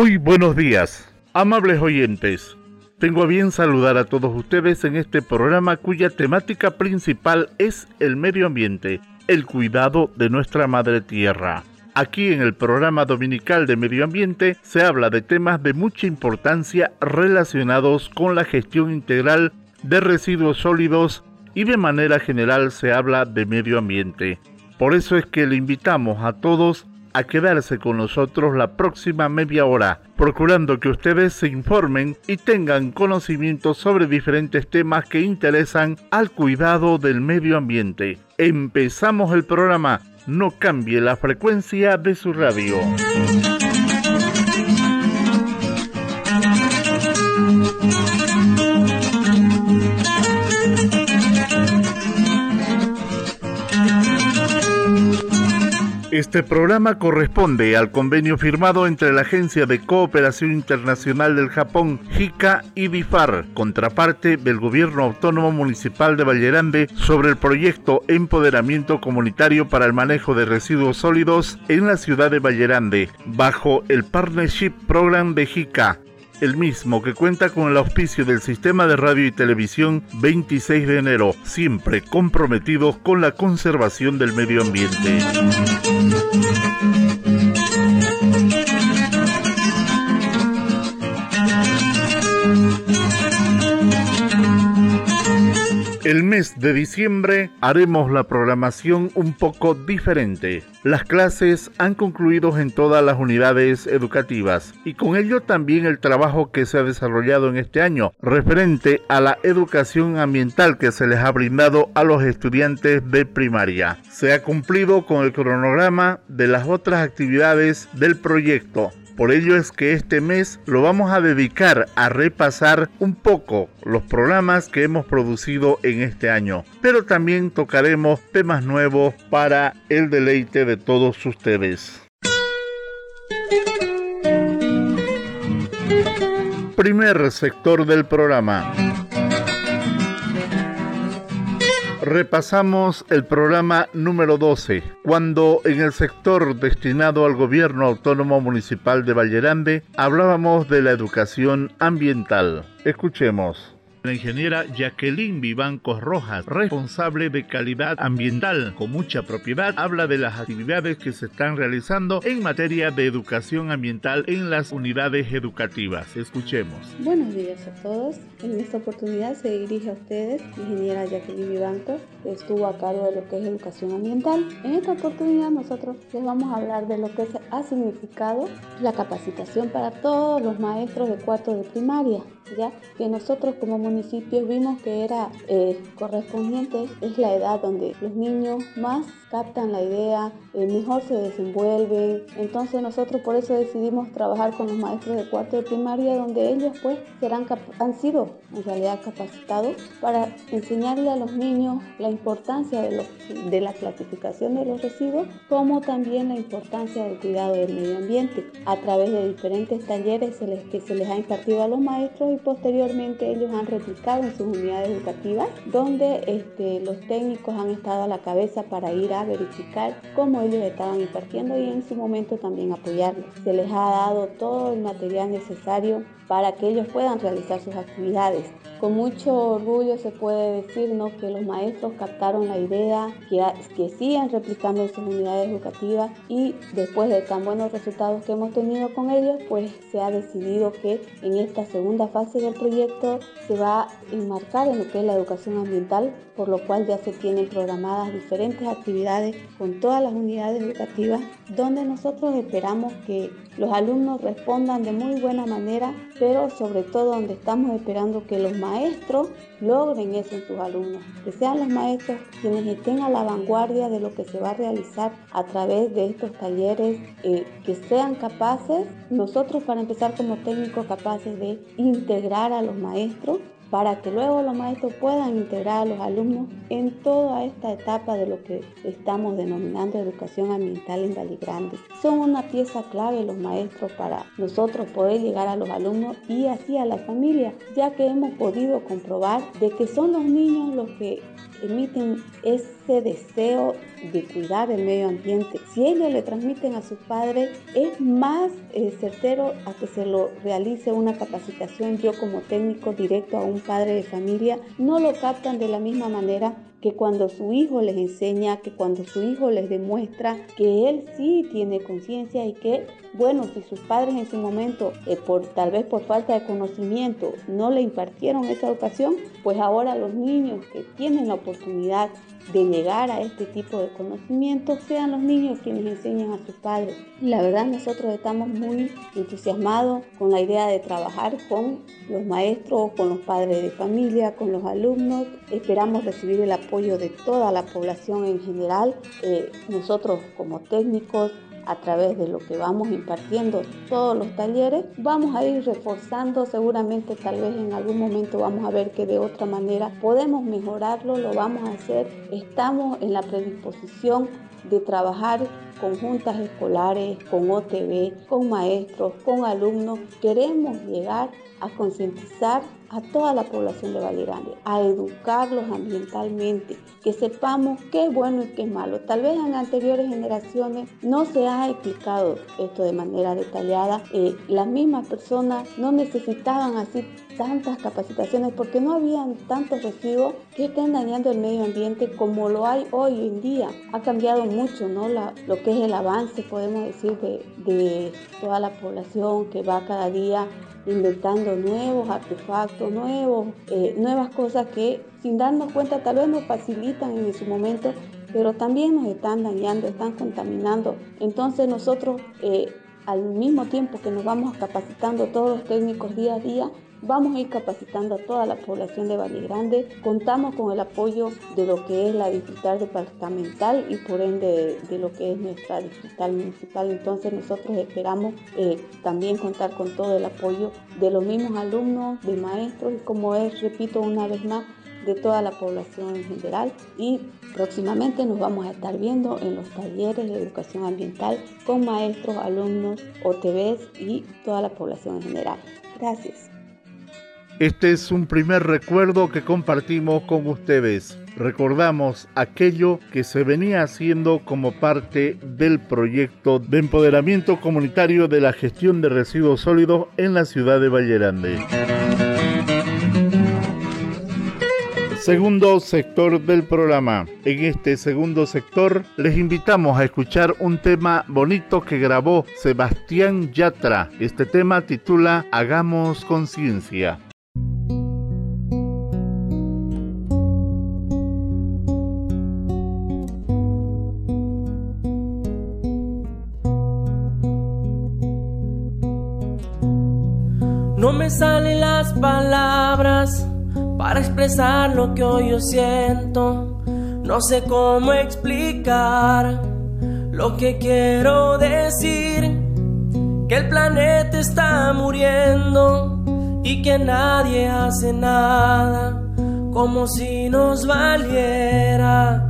Muy buenos días, amables oyentes. Tengo a bien saludar a todos ustedes en este programa cuya temática principal es el medio ambiente, el cuidado de nuestra madre tierra. Aquí en el programa dominical de medio ambiente se habla de temas de mucha importancia relacionados con la gestión integral de residuos sólidos y de manera general se habla de medio ambiente. Por eso es que le invitamos a todos a quedarse con nosotros la próxima media hora, procurando que ustedes se informen y tengan conocimiento sobre diferentes temas que interesan al cuidado del medio ambiente. Empezamos el programa. No cambie la frecuencia de su radio. Este programa corresponde al convenio firmado entre la Agencia de Cooperación Internacional del Japón, JICA y BIFAR, contraparte del Gobierno Autónomo Municipal de Vallerande, sobre el proyecto Empoderamiento Comunitario para el Manejo de Residuos Sólidos en la ciudad de Vallerande, bajo el Partnership Program de JICA, el mismo que cuenta con el auspicio del Sistema de Radio y Televisión 26 de enero, siempre comprometidos con la conservación del medio ambiente. El mes de diciembre haremos la programación un poco diferente. Las clases han concluido en todas las unidades educativas y con ello también el trabajo que se ha desarrollado en este año referente a la educación ambiental que se les ha brindado a los estudiantes de primaria. Se ha cumplido con el cronograma de las otras actividades del proyecto por ello es que este mes lo vamos a dedicar a repasar un poco los programas que hemos producido en este año, pero también tocaremos temas nuevos para el deleite de todos ustedes. Primer sector del programa. Repasamos el programa número 12, cuando en el sector destinado al gobierno autónomo municipal de Vallerande hablábamos de la educación ambiental. Escuchemos. La ingeniera Jacqueline Vivancos Rojas, responsable de calidad ambiental con mucha propiedad, habla de las actividades que se están realizando en materia de educación ambiental en las unidades educativas. Escuchemos. Buenos días a todos. En esta oportunidad se dirige a ustedes ingeniera Jacqueline Vivancos, que estuvo a cargo de lo que es educación ambiental. En esta oportunidad nosotros les vamos a hablar de lo que ha significado la capacitación para todos los maestros de cuarto de primaria, que nosotros como municipios vimos que era eh, correspondiente, es la edad donde los niños más captan la idea, eh, mejor se desenvuelven. Entonces nosotros por eso decidimos trabajar con los maestros de cuarto de primaria, donde ellos pues serán han sido en realidad capacitados para enseñarle a los niños la importancia de, de la clasificación de los residuos, como también la importancia del cuidado del medio ambiente a través de diferentes talleres que se les ha impartido a los maestros y posteriormente ellos han en sus unidades educativas, donde este, los técnicos han estado a la cabeza para ir a verificar cómo ellos estaban impartiendo y en su momento también apoyarlos. Se les ha dado todo el material necesario para que ellos puedan realizar sus actividades. Con mucho orgullo se puede decir ¿no? que los maestros captaron la idea, que, que sigan replicando en sus unidades educativas y después de tan buenos resultados que hemos tenido con ellos, pues se ha decidido que en esta segunda fase del proyecto se va a enmarcar en lo que es la educación ambiental, por lo cual ya se tienen programadas diferentes actividades con todas las unidades educativas, donde nosotros esperamos que los alumnos respondan de muy buena manera, pero sobre todo donde estamos esperando que los maestros logren eso en sus alumnos, que sean los maestros quienes estén a la vanguardia de lo que se va a realizar a través de estos talleres, eh, que sean capaces, nosotros para empezar como técnicos capaces de integrar a los maestros para que luego los maestros puedan integrar a los alumnos en toda esta etapa de lo que estamos denominando educación ambiental en Valle Grande. Son una pieza clave los maestros para nosotros poder llegar a los alumnos y así a la familia, ya que hemos podido comprobar de que son los niños los que emiten ese deseo de cuidar el medio ambiente. Si ellos le transmiten a sus padres, es más eh, certero a que se lo realice una capacitación yo como técnico directo a un padre de familia. No lo captan de la misma manera que cuando su hijo les enseña, que cuando su hijo les demuestra que él sí tiene conciencia y que, bueno, si sus padres en su momento, eh, por, tal vez por falta de conocimiento, no le impartieron esa educación, pues ahora los niños que tienen la oportunidad de llegar a este tipo de conocimiento sean los niños quienes enseñan a sus padres. La verdad nosotros estamos muy entusiasmados con la idea de trabajar con los maestros, con los padres de familia, con los alumnos. Esperamos recibir el apoyo de toda la población en general. Eh, nosotros como técnicos a través de lo que vamos impartiendo todos los talleres, vamos a ir reforzando, seguramente tal vez en algún momento vamos a ver que de otra manera podemos mejorarlo, lo vamos a hacer, estamos en la predisposición de trabajar con juntas escolares, con OTV, con maestros, con alumnos. Queremos llegar a concientizar a toda la población de Valle Grande, a educarlos ambientalmente, que sepamos qué es bueno y qué es malo. Tal vez en anteriores generaciones no se ha explicado esto de manera detallada. Eh, las mismas personas no necesitaban así tantas capacitaciones porque no habían tantos residuos que estén dañando el medio ambiente como lo hay hoy en día. Ha cambiado mucho ¿no? Lo que es el avance, podemos decir, de, de toda la población que va cada día inventando nuevos artefactos, nuevos, eh, nuevas cosas que sin darnos cuenta tal vez nos facilitan en su momento, pero también nos están dañando, están contaminando. Entonces nosotros eh, al mismo tiempo que nos vamos capacitando todos los técnicos día a día, Vamos a ir capacitando a toda la población de Valle Grande. Contamos con el apoyo de lo que es la distrital departamental y por ende de, lo que es nuestra distrital municipal. Entonces nosotros esperamos eh, también contar con todo el apoyo de los mismos alumnos, de maestros y como es, repito una vez más, de toda la población en general y próximamente nos vamos a estar viendo en los talleres de educación ambiental con maestros, alumnos, OTVs y toda la población en general. Gracias. Este es un primer recuerdo que compartimos con ustedes. Recordamos aquello que se venía haciendo como parte del proyecto de empoderamiento comunitario de la gestión de residuos sólidos en la ciudad de Vallerande. Segundo sector del programa. En este segundo sector les invitamos a escuchar un tema bonito que grabó Sebastián Yatra. Este tema titula Hagamos conciencia. No me salen las palabras para expresar lo que hoy yo siento. No sé cómo explicar lo que quiero decir. Que el planeta está muriendo y que nadie hace nada como si nos valiera.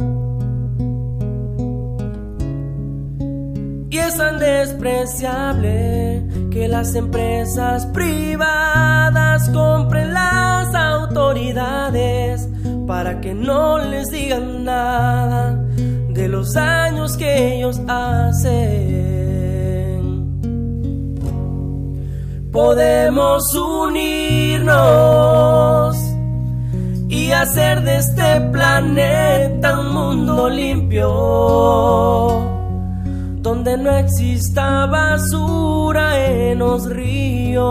Y es tan despreciable que las empresas privadas compren las autoridades para que no les digan nada de los daños que ellos hacen. Podemos unirnos y hacer de este planeta un mundo limpio donde no exista basura en los ríos,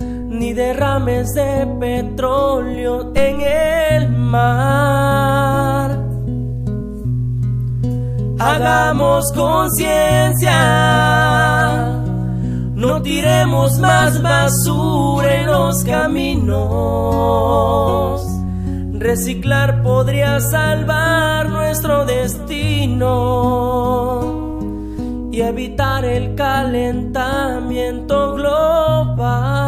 ni derrames de petróleo en el mar. Hagamos conciencia, no tiremos más basura en los caminos. Reciclar podría salvar nuestro destino y evitar el calentamiento global.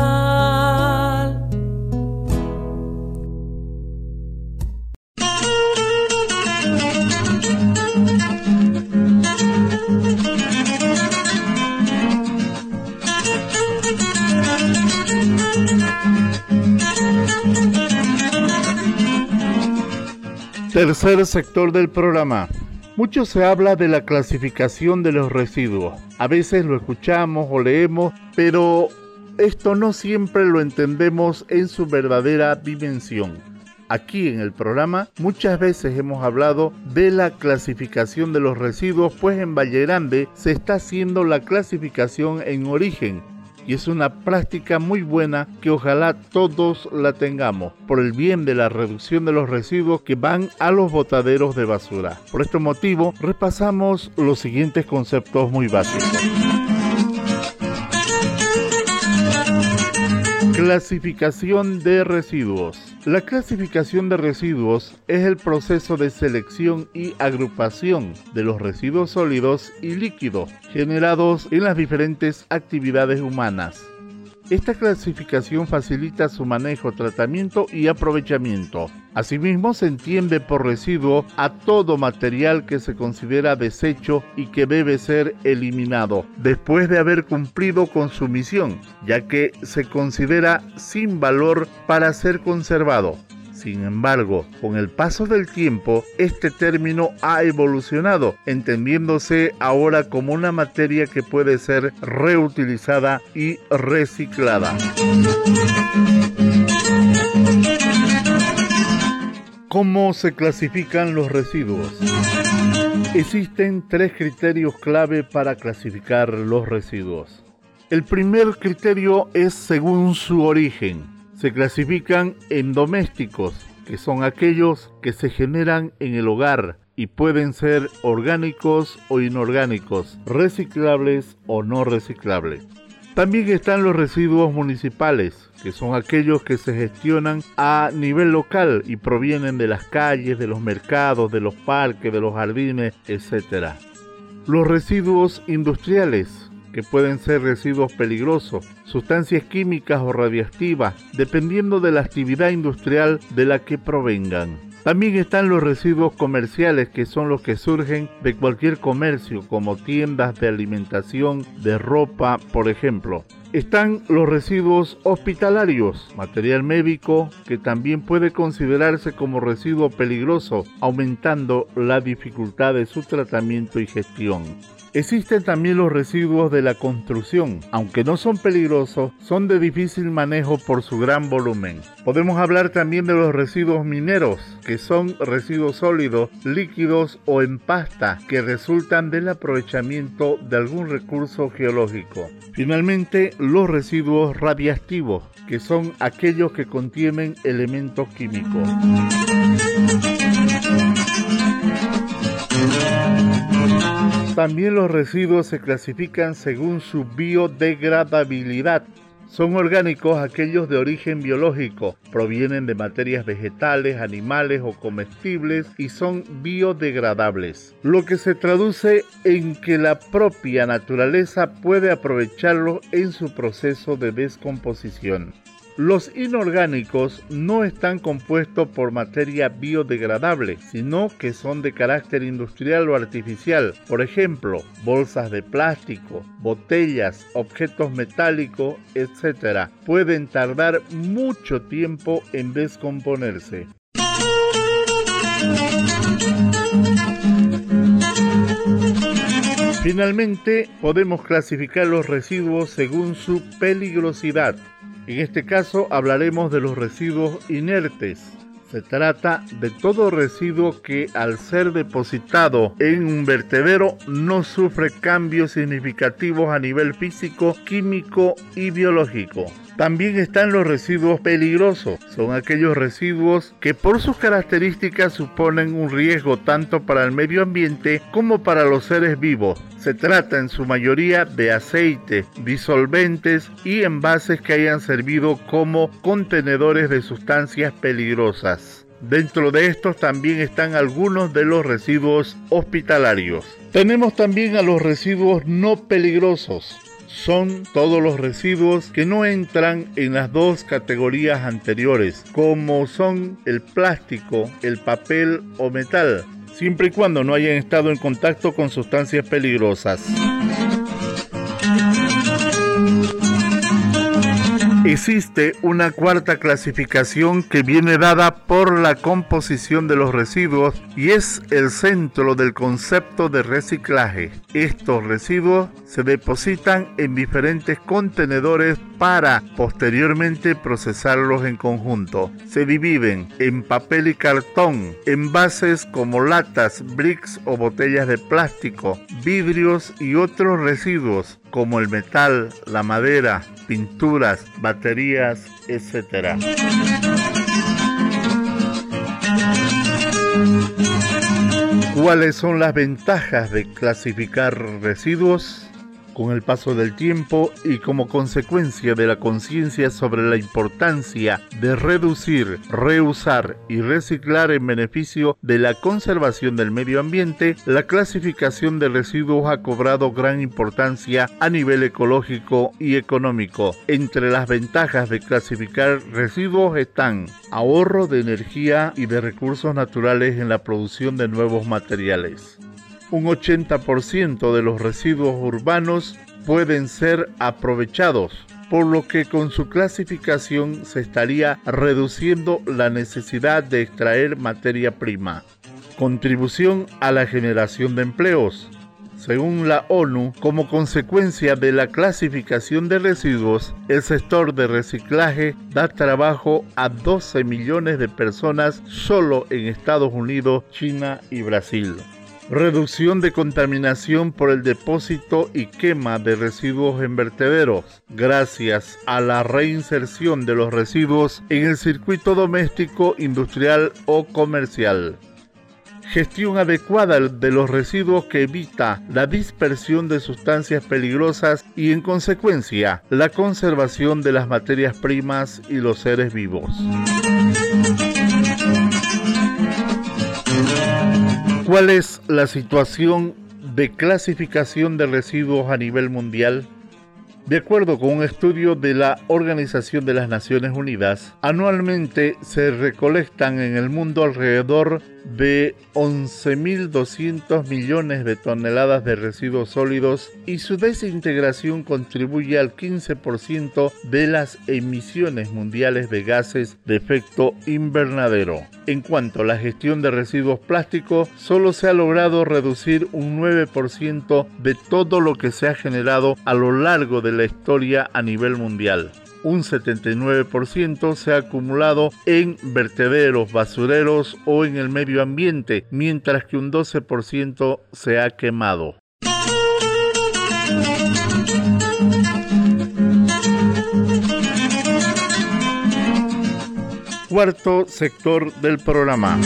Tercer sector del programa. Mucho se habla de la clasificación de los residuos. A veces lo escuchamos o leemos, pero esto no siempre lo entendemos en su verdadera dimensión. Aquí en el programa muchas veces hemos hablado de la clasificación de los residuos, pues en Valle Grande se está haciendo la clasificación en origen, y es una práctica muy buena que ojalá todos la tengamos por el bien de la reducción de los residuos que van a los botaderos de basura. Por este motivo repasamos los siguientes conceptos muy básicos. Clasificación de residuos. La clasificación de residuos es el proceso de selección y agrupación de los residuos sólidos y líquidos generados en las diferentes actividades humanas. Esta clasificación facilita su manejo, tratamiento y aprovechamiento. Asimismo, se entiende por residuo a todo material que se considera desecho y que debe ser eliminado después de haber cumplido con su misión, ya que se considera sin valor para ser conservado. Sin embargo, con el paso del tiempo, este término ha evolucionado, entendiéndose ahora como una materia que puede ser reutilizada y reciclada. ¿Cómo se clasifican los residuos? Existen tres criterios clave para clasificar los residuos. El primer criterio es según su origen se clasifican en domésticos, que son aquellos que se generan en el hogar y pueden ser orgánicos o inorgánicos, reciclables o no reciclables. También están los residuos municipales, que son aquellos que se gestionan a nivel local y provienen de las calles, de los mercados, de los parques, de los jardines, etc. Los residuos industriales, que pueden ser residuos peligrosos, sustancias químicas o radiactivas, dependiendo de la actividad industrial de la que provengan. También están los residuos comerciales que son los que surgen de cualquier comercio como tiendas de alimentación, de ropa, por ejemplo. Están los residuos hospitalarios, material médico que también puede considerarse como residuo peligroso, aumentando la dificultad de su tratamiento y gestión. Existen también los residuos de la construcción, aunque no son peligrosos, son de difícil manejo por su gran volumen. Podemos hablar también de los residuos mineros, que son residuos sólidos, líquidos o en pasta, que resultan del aprovechamiento de algún recurso geológico. Finalmente, los residuos radiactivos, que son aquellos que contienen elementos químicos. También los residuos se clasifican según su biodegradabilidad. Son orgánicos aquellos de origen biológico, provienen de materias vegetales, animales o comestibles y son biodegradables, lo que se traduce en que la propia naturaleza puede aprovecharlos en su proceso de descomposición. Los inorgánicos no están compuestos por materia biodegradable, sino que son de carácter industrial o artificial. Por ejemplo, bolsas de plástico, botellas, objetos metálicos, etc. Pueden tardar mucho tiempo en descomponerse. Finalmente, podemos clasificar los residuos según su peligrosidad. En este caso hablaremos de los residuos inertes. Se trata de todo residuo que al ser depositado en un vertedero no sufre cambios significativos a nivel físico, químico y biológico. También están los residuos peligrosos. Son aquellos residuos que por sus características suponen un riesgo tanto para el medio ambiente como para los seres vivos. Se trata en su mayoría de aceite, disolventes y envases que hayan servido como contenedores de sustancias peligrosas. Dentro de estos también están algunos de los residuos hospitalarios. Tenemos también a los residuos no peligrosos son todos los residuos que no entran en las dos categorías anteriores, como son el plástico, el papel o metal, siempre y cuando no hayan estado en contacto con sustancias peligrosas. Existe una cuarta clasificación que viene dada por la composición de los residuos y es el centro del concepto de reciclaje. Estos residuos se depositan en diferentes contenedores para posteriormente procesarlos en conjunto. Se dividen en papel y cartón, envases como latas, bricks o botellas de plástico, vidrios y otros residuos como el metal, la madera, pinturas, baterías, etc. ¿Cuáles son las ventajas de clasificar residuos? Con el paso del tiempo y como consecuencia de la conciencia sobre la importancia de reducir, reusar y reciclar en beneficio de la conservación del medio ambiente, la clasificación de residuos ha cobrado gran importancia a nivel ecológico y económico. Entre las ventajas de clasificar residuos están ahorro de energía y de recursos naturales en la producción de nuevos materiales un 80% de los residuos urbanos pueden ser aprovechados, por lo que con su clasificación se estaría reduciendo la necesidad de extraer materia prima. Contribución a la generación de empleos. Según la ONU, como consecuencia de la clasificación de residuos, el sector de reciclaje da trabajo a 12 millones de personas solo en Estados Unidos, China y Brasil reducción de contaminación por el depósito y quema de residuos en vertederos, gracias a la reinserción de los residuos en el circuito doméstico, industrial o comercial. Gestión adecuada de los residuos que evita la dispersión de sustancias peligrosas y en consecuencia la conservación de las materias primas y los seres vivos. ¿Cuál es la situación de clasificación de residuos a nivel mundial? De acuerdo con un estudio de la Organización de las Naciones Unidas, anualmente se recolectan en el mundo alrededor de 11.200 millones de toneladas de residuos sólidos y su desintegración contribuye al 15% de las emisiones mundiales de gases de efecto invernadero. En cuanto a la gestión de residuos plásticos, solo se ha logrado reducir un 9% de todo lo que se ha generado a lo largo de la historia a nivel mundial un 79% se ha acumulado en vertederos, basureros o en el medio ambiente, mientras que un 12% se ha quemado. Cuarto sector del programa.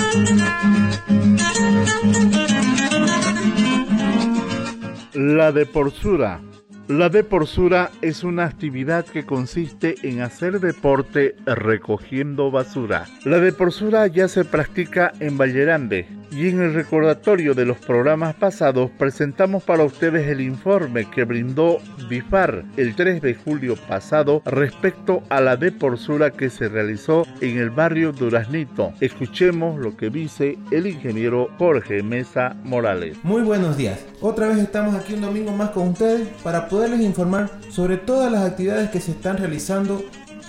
La deporsura la deporsura es una actividad que consiste en hacer deporte recogiendo basura. La deporsura ya se practica en Vallerande y en el recordatorio de los programas pasados presentamos para ustedes el informe que brindó BIFAR el 3 de julio pasado respecto a la deporsura que se realizó en el barrio Duraznito. Escuchemos lo que dice el ingeniero Jorge Mesa Morales. Muy buenos días. Otra vez estamos aquí un domingo más con ustedes para poderles informar sobre todas las actividades que se están realizando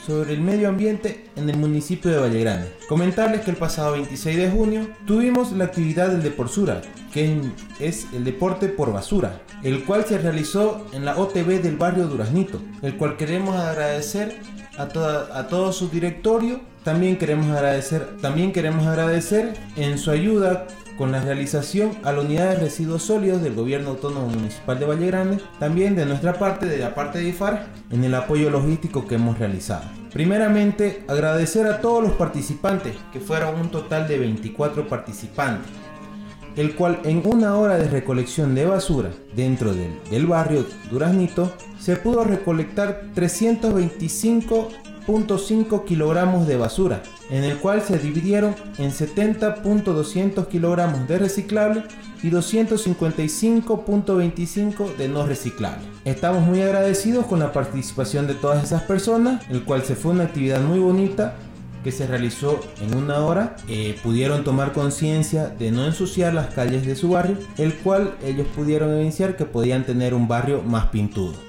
sobre el medio ambiente en el municipio de Valle Grande. Comentarles que el pasado 26 de junio tuvimos la actividad del Deporsura, que es el deporte por basura, el cual se realizó en la OTB del barrio Duraznito, el cual queremos agradecer a, a todo su directorio. También queremos agradecer, también queremos agradecer en su ayuda con la realización a la unidad de residuos sólidos del Gobierno Autónomo Municipal de Valle Grande, también de nuestra parte, de la parte de IFAR, en el apoyo logístico que hemos realizado. Primeramente, agradecer a todos los participantes, que fueron un total de 24 participantes, el cual en una hora de recolección de basura dentro del, del barrio Duraznito, se pudo recolectar 325 .5 kilogramos de basura, en el cual se dividieron en 70.200 kilogramos de reciclable y 255.25 de no reciclable. Estamos muy agradecidos con la participación de todas esas personas, el cual se fue una actividad muy bonita que se realizó en una hora, eh, pudieron tomar conciencia de no ensuciar las calles de su barrio, el cual ellos pudieron evidenciar que podían tener un barrio más pintudo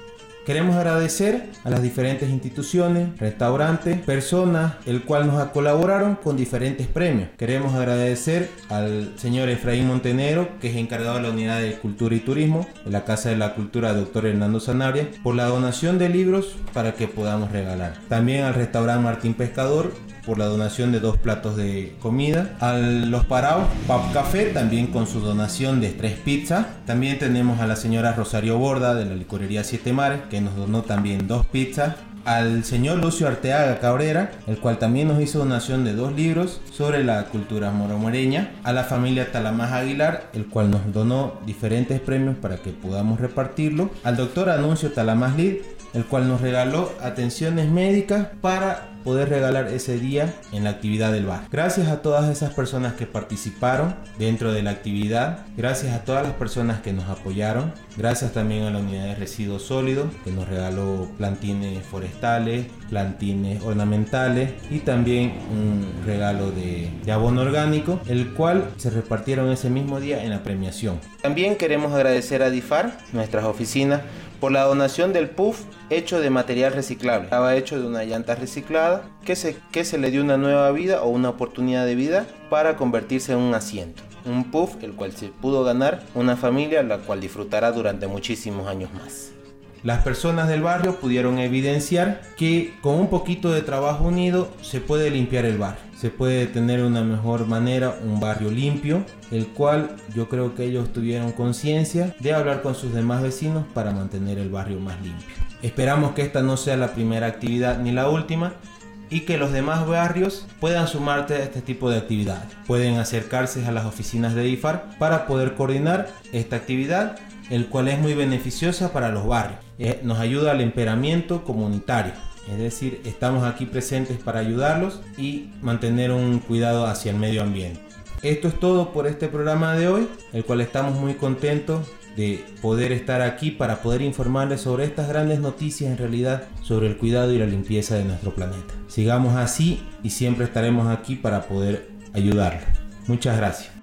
Queremos agradecer a las diferentes instituciones, restaurantes, personas, el cual nos colaboraron con diferentes premios. Queremos agradecer al señor Efraín Montenegro, que es encargado de la unidad de Cultura y Turismo de la Casa de la Cultura Dr. Hernando Sanabria, por la donación de libros para que podamos regalar. También al restaurante Martín Pescador por la donación de dos platos de comida. A los parados, Pap Café, también con su donación de tres pizzas. También tenemos a la señora Rosario Borda de la licorería Siete Mares, que nos donó también dos pizzas al señor Lucio Arteaga Cabrera, el cual también nos hizo donación de dos libros sobre la cultura moromoreña, a la familia Talamás Aguilar, el cual nos donó diferentes premios para que podamos repartirlo, al doctor Anuncio Talamás Lid, el cual nos regaló atenciones médicas para poder regalar ese día en la actividad del bar. Gracias a todas esas personas que participaron dentro de la actividad, gracias a todas las personas que nos apoyaron, gracias también a la unidad de residuos sólidos que nos regaló plantines forestales, plantines ornamentales y también un regalo de, de abono orgánico, el cual se repartieron ese mismo día en la premiación. También queremos agradecer a DIFAR, nuestras oficinas, por la donación del puff hecho de material reciclable. Estaba hecho de una llanta reciclada que se, que se le dio una nueva vida o una oportunidad de vida para convertirse en un asiento. Un puff el cual se pudo ganar una familia la cual disfrutará durante muchísimos años más. Las personas del barrio pudieron evidenciar que con un poquito de trabajo unido se puede limpiar el barrio. Se puede tener una mejor manera un barrio limpio, el cual yo creo que ellos tuvieron conciencia de hablar con sus demás vecinos para mantener el barrio más limpio. Esperamos que esta no sea la primera actividad ni la última y que los demás barrios puedan sumarte a este tipo de actividades. Pueden acercarse a las oficinas de IFAR para poder coordinar esta actividad, el cual es muy beneficiosa para los barrios. Eh, nos ayuda al emperamiento comunitario. Es decir, estamos aquí presentes para ayudarlos y mantener un cuidado hacia el medio ambiente. Esto es todo por este programa de hoy, el cual estamos muy contentos de poder estar aquí para poder informarles sobre estas grandes noticias en realidad sobre el cuidado y la limpieza de nuestro planeta. Sigamos así y siempre estaremos aquí para poder ayudarlos. Muchas gracias.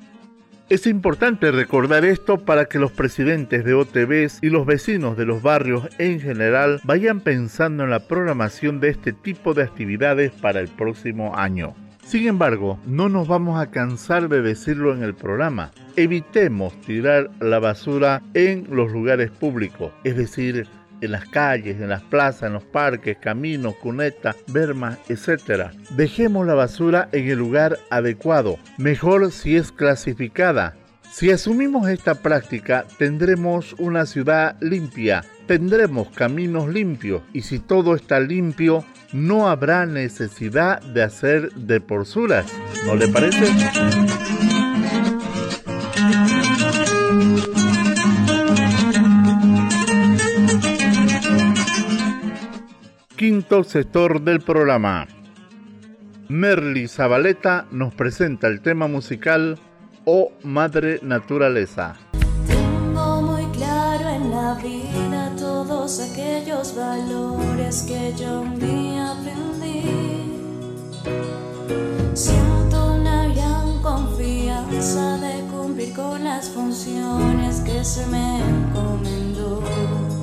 Es importante recordar esto para que los presidentes de OTBs y los vecinos de los barrios en general vayan pensando en la programación de este tipo de actividades para el próximo año. Sin embargo, no nos vamos a cansar de decirlo en el programa. Evitemos tirar la basura en los lugares públicos, es decir, en las calles, en las plazas, en los parques, caminos, cunetas, bermas, etc. Dejemos la basura en el lugar adecuado, mejor si es clasificada. Si asumimos esta práctica, tendremos una ciudad limpia, tendremos caminos limpios y si todo está limpio, no habrá necesidad de hacer deporzuras. ¿No le parece? Quinto sector del programa. Merly Zabaleta nos presenta el tema musical O Madre Naturaleza. Tengo muy claro en la vida todos aquellos valores que yo un día aprendí. Siento una gran confianza de cumplir con las funciones que se me encomendó.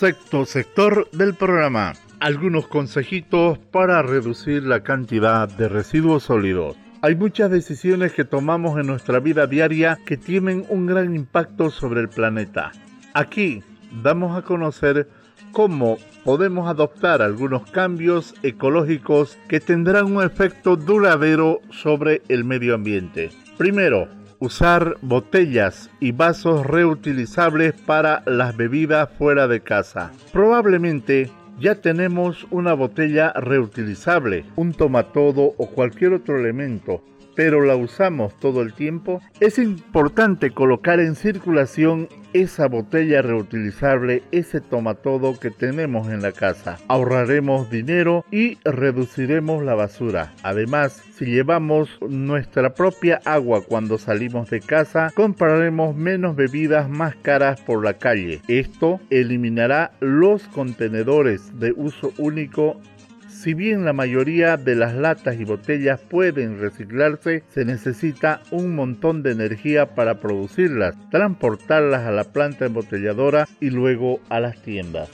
Sexto sector del programa. Algunos consejitos para reducir la cantidad de residuos sólidos. Hay muchas decisiones que tomamos en nuestra vida diaria que tienen un gran impacto sobre el planeta. Aquí damos a conocer cómo podemos adoptar algunos cambios ecológicos que tendrán un efecto duradero sobre el medio ambiente. Primero, usar botellas y vasos reutilizables para las bebidas fuera de casa. Probablemente ya tenemos una botella reutilizable, un tomatodo o cualquier otro elemento, pero la usamos todo el tiempo, es importante colocar en circulación esa botella reutilizable, ese tomatodo que tenemos en la casa. Ahorraremos dinero y reduciremos la basura. Además, si llevamos nuestra propia agua cuando salimos de casa, compraremos menos bebidas más caras por la calle. Esto eliminará los contenedores de uso único si bien la mayoría de las latas y botellas pueden reciclarse, se necesita un montón de energía para producirlas, transportarlas a la planta embotelladora y luego a las tiendas.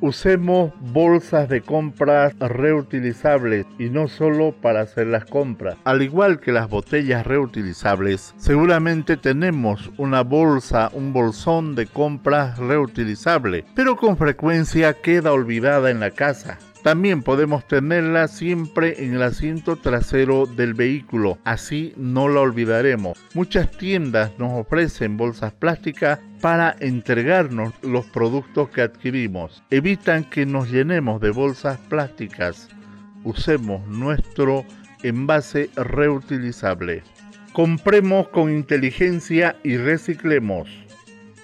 Usemos bolsas de compras reutilizables y no solo para hacer las compras. Al igual que las botellas reutilizables, seguramente tenemos una bolsa, un bolsón de compras reutilizable, pero con frecuencia queda olvidada en la casa. También podemos tenerla siempre en el asiento trasero del vehículo, así no la olvidaremos. Muchas tiendas nos ofrecen bolsas plásticas para entregarnos los productos que adquirimos. Evitan que nos llenemos de bolsas plásticas. Usemos nuestro envase reutilizable. Compremos con inteligencia y reciclemos.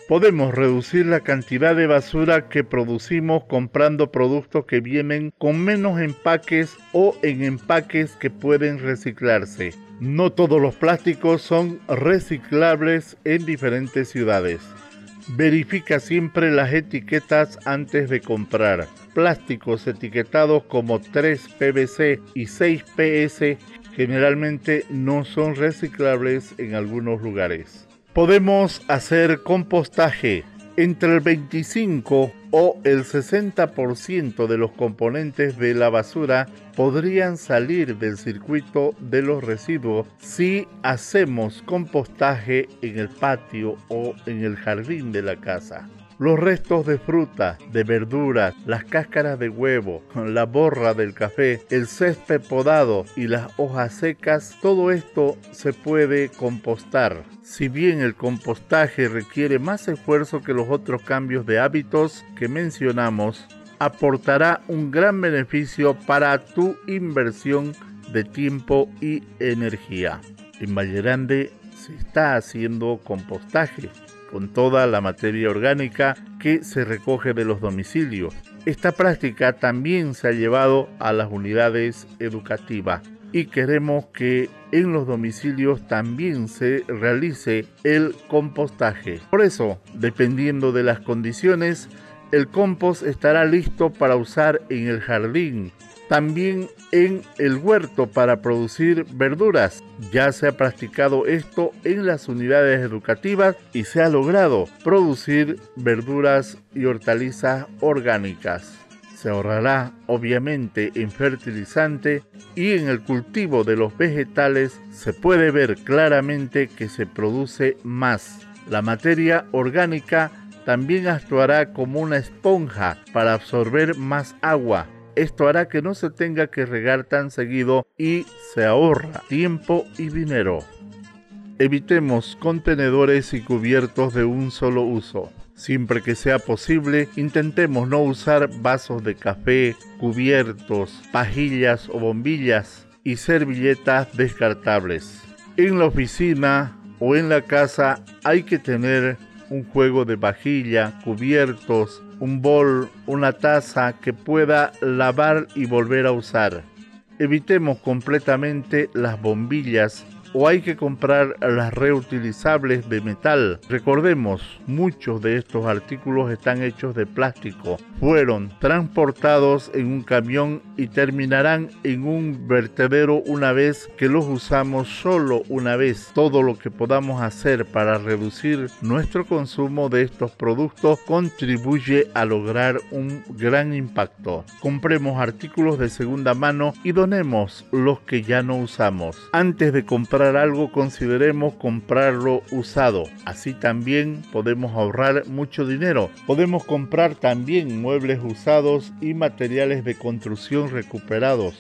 Podemos reducir la cantidad de basura que producimos comprando productos que vienen con menos empaques o en empaques que pueden reciclarse. No todos los plásticos son reciclables en diferentes ciudades. Verifica siempre las etiquetas antes de comprar. Plásticos etiquetados como 3 PVC y 6 PS generalmente no son reciclables en algunos lugares podemos hacer compostaje. Entre el 25 o el 60% de los componentes de la basura podrían salir del circuito de los residuos si hacemos compostaje en el patio o en el jardín de la casa. Los restos de fruta, de verduras, las cáscaras de huevo, la borra del café, el césped podado y las hojas secas, todo esto se puede compostar. Si bien el compostaje requiere más esfuerzo que los otros cambios de hábitos que mencionamos, aportará un gran beneficio para tu inversión de tiempo y energía. En Valle Grande se está haciendo compostaje con toda la materia orgánica que se recoge de los domicilios. Esta práctica también se ha llevado a las unidades educativas y queremos que en los domicilios también se realice el compostaje. Por eso, dependiendo de las condiciones, el compost estará listo para usar en el jardín, también en el huerto para producir verduras. Ya se ha practicado esto en las unidades educativas y se ha logrado producir verduras y hortalizas orgánicas. Se ahorrará obviamente en fertilizante y en el cultivo de los vegetales se puede ver claramente que se produce más. La materia orgánica también actuará como una esponja para absorber más agua esto hará que no se tenga que regar tan seguido y se ahorra tiempo y dinero. Evitemos contenedores y cubiertos de un solo uso. Siempre que sea posible, intentemos no usar vasos de café, cubiertos, pajillas o bombillas y servilletas descartables. En la oficina o en la casa hay que tener un juego de vajilla, cubiertos, un bol, una taza que pueda lavar y volver a usar. Evitemos completamente las bombillas o hay que comprar las reutilizables de metal. Recordemos, muchos de estos artículos están hechos de plástico. Fueron transportados en un camión y terminarán en un vertedero una vez que los usamos solo una vez. Todo lo que podamos hacer para reducir nuestro consumo de estos productos contribuye a lograr un gran impacto. Compremos artículos de segunda mano y donemos los que ya no usamos. Antes de comprar algo consideremos comprarlo usado. Así también podemos ahorrar mucho dinero. Podemos comprar también muebles usados y materiales de construcción recuperados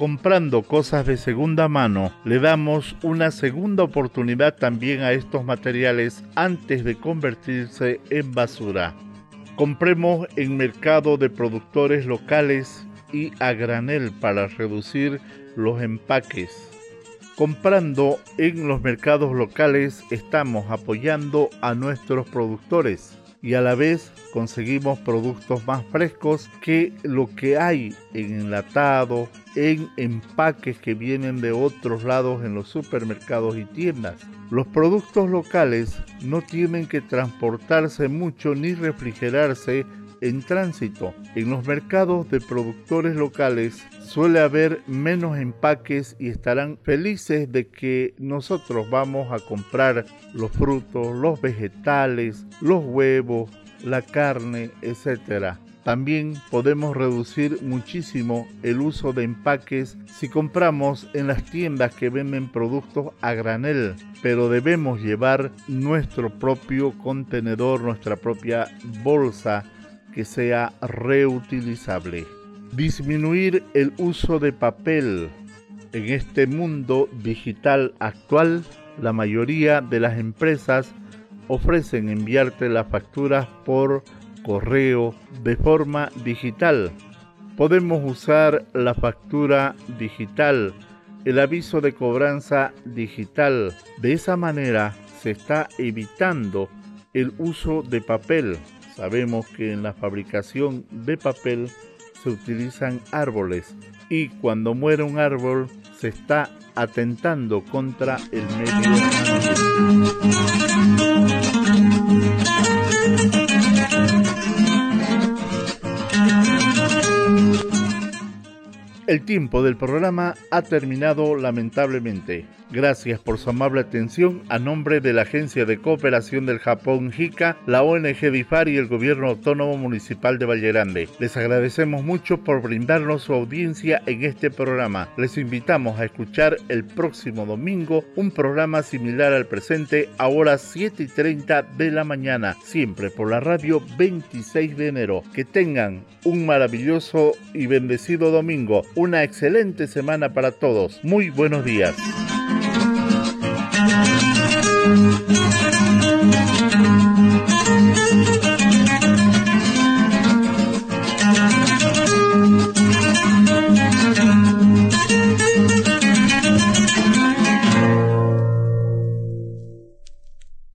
comprando cosas de segunda mano, le damos una segunda oportunidad también a estos materiales antes de convertirse en basura. Compremos en mercado de productores locales y a granel para reducir los empaques. Comprando en los mercados locales estamos apoyando a nuestros productores y a la vez conseguimos productos más frescos que lo que hay en enlatado, en empaques que vienen de otros lados en los supermercados y tiendas. Los productos locales no tienen que transportarse mucho ni refrigerarse en tránsito. En los mercados de productores locales suele haber menos empaques y estarán felices de que nosotros vamos a comprar los frutos, los vegetales, los huevos, la carne, etc. También podemos reducir muchísimo el uso de empaques si compramos en las tiendas que venden productos a granel, pero debemos llevar nuestro propio contenedor, nuestra propia bolsa que sea reutilizable. Disminuir el uso de papel. En este mundo digital actual, la mayoría de las empresas ofrecen enviarte las facturas por correo de forma digital. Podemos usar la factura digital, el aviso de cobranza digital. De esa manera se está evitando el uso de papel Sabemos que en la fabricación de papel se utilizan árboles y cuando muere un árbol se está atentando contra el medio El tiempo del programa ha terminado lamentablemente. Gracias por su amable atención a nombre de la Agencia de Cooperación del Japón JICA, la ONG DIFAR y el Gobierno Autónomo Municipal de Valle Grande. Les agradecemos mucho por brindarnos su audiencia en este programa. Les invitamos a escuchar el próximo domingo un programa similar al presente a horas 7 y 30 de la mañana, siempre por la radio 26 de enero. Que tengan un maravilloso y bendecido domingo, una excelente semana para todos. Muy buenos días.